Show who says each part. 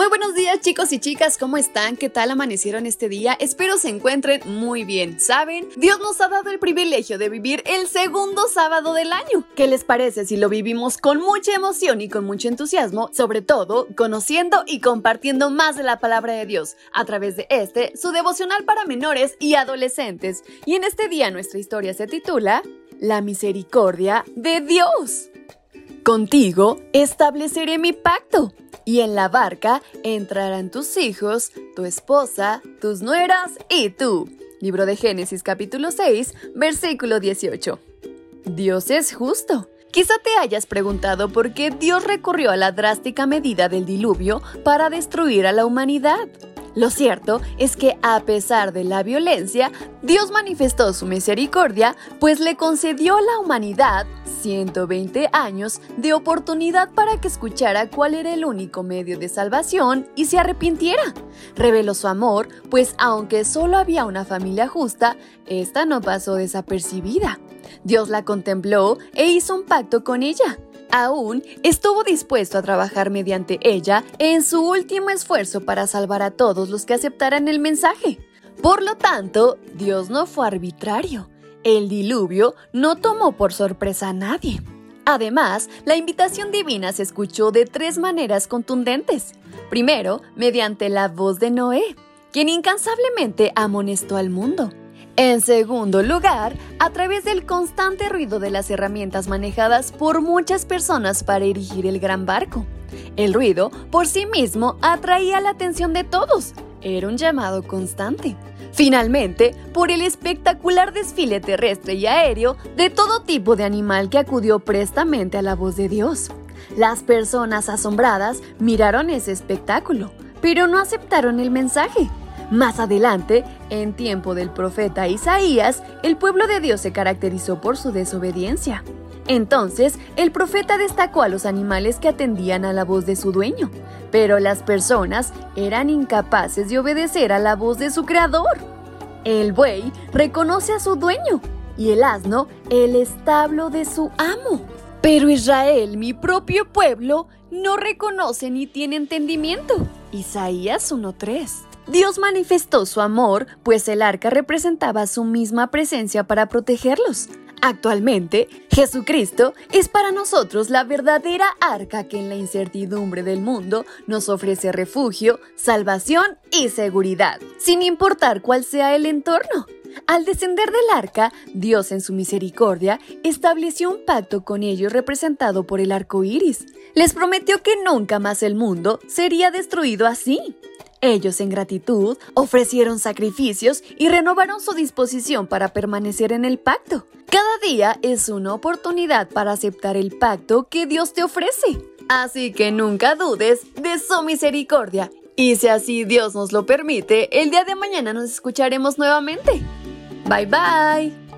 Speaker 1: Muy buenos días chicos y chicas, ¿cómo están? ¿Qué tal amanecieron este día? Espero se encuentren muy bien. ¿Saben? Dios nos ha dado el privilegio de vivir el segundo sábado del año. ¿Qué les parece si lo vivimos con mucha emoción y con mucho entusiasmo? Sobre todo, conociendo y compartiendo más de la palabra de Dios a través de este, su devocional para menores y adolescentes. Y en este día nuestra historia se titula La misericordia de Dios. Contigo estableceré mi pacto y en la barca entrarán tus hijos, tu esposa, tus nueras y tú. Libro de Génesis capítulo 6, versículo 18. Dios es justo. Quizá te hayas preguntado por qué Dios recurrió a la drástica medida del diluvio para destruir a la humanidad. Lo cierto es que a pesar de la violencia, Dios manifestó su misericordia, pues le concedió a la humanidad 120 años de oportunidad para que escuchara cuál era el único medio de salvación y se arrepintiera. Reveló su amor, pues aunque solo había una familia justa, esta no pasó desapercibida. Dios la contempló e hizo un pacto con ella aún estuvo dispuesto a trabajar mediante ella en su último esfuerzo para salvar a todos los que aceptaran el mensaje. Por lo tanto, Dios no fue arbitrario. El diluvio no tomó por sorpresa a nadie. Además, la invitación divina se escuchó de tres maneras contundentes. Primero, mediante la voz de Noé, quien incansablemente amonestó al mundo. En segundo lugar, a través del constante ruido de las herramientas manejadas por muchas personas para erigir el gran barco. El ruido por sí mismo atraía la atención de todos. Era un llamado constante. Finalmente, por el espectacular desfile terrestre y aéreo de todo tipo de animal que acudió prestamente a la voz de Dios. Las personas asombradas miraron ese espectáculo, pero no aceptaron el mensaje más adelante, en tiempo del profeta Isaías, el pueblo de Dios se caracterizó por su desobediencia. Entonces, el profeta destacó a los animales que atendían a la voz de su dueño, pero las personas eran incapaces de obedecer a la voz de su creador. El buey reconoce a su dueño y el asno el establo de su amo. Pero Israel, mi propio pueblo, no reconoce ni tiene entendimiento. Isaías 1.3 Dios manifestó su amor, pues el arca representaba su misma presencia para protegerlos. Actualmente, Jesucristo es para nosotros la verdadera arca que en la incertidumbre del mundo nos ofrece refugio, salvación y seguridad, sin importar cuál sea el entorno. Al descender del arca, Dios en su misericordia estableció un pacto con ellos representado por el arco iris. Les prometió que nunca más el mundo sería destruido así. Ellos, en gratitud, ofrecieron sacrificios y renovaron su disposición para permanecer en el pacto. Cada día es una oportunidad para aceptar el pacto que Dios te ofrece. Así que nunca dudes de su misericordia. Y si así Dios nos lo permite, el día de mañana nos escucharemos nuevamente. Bye bye.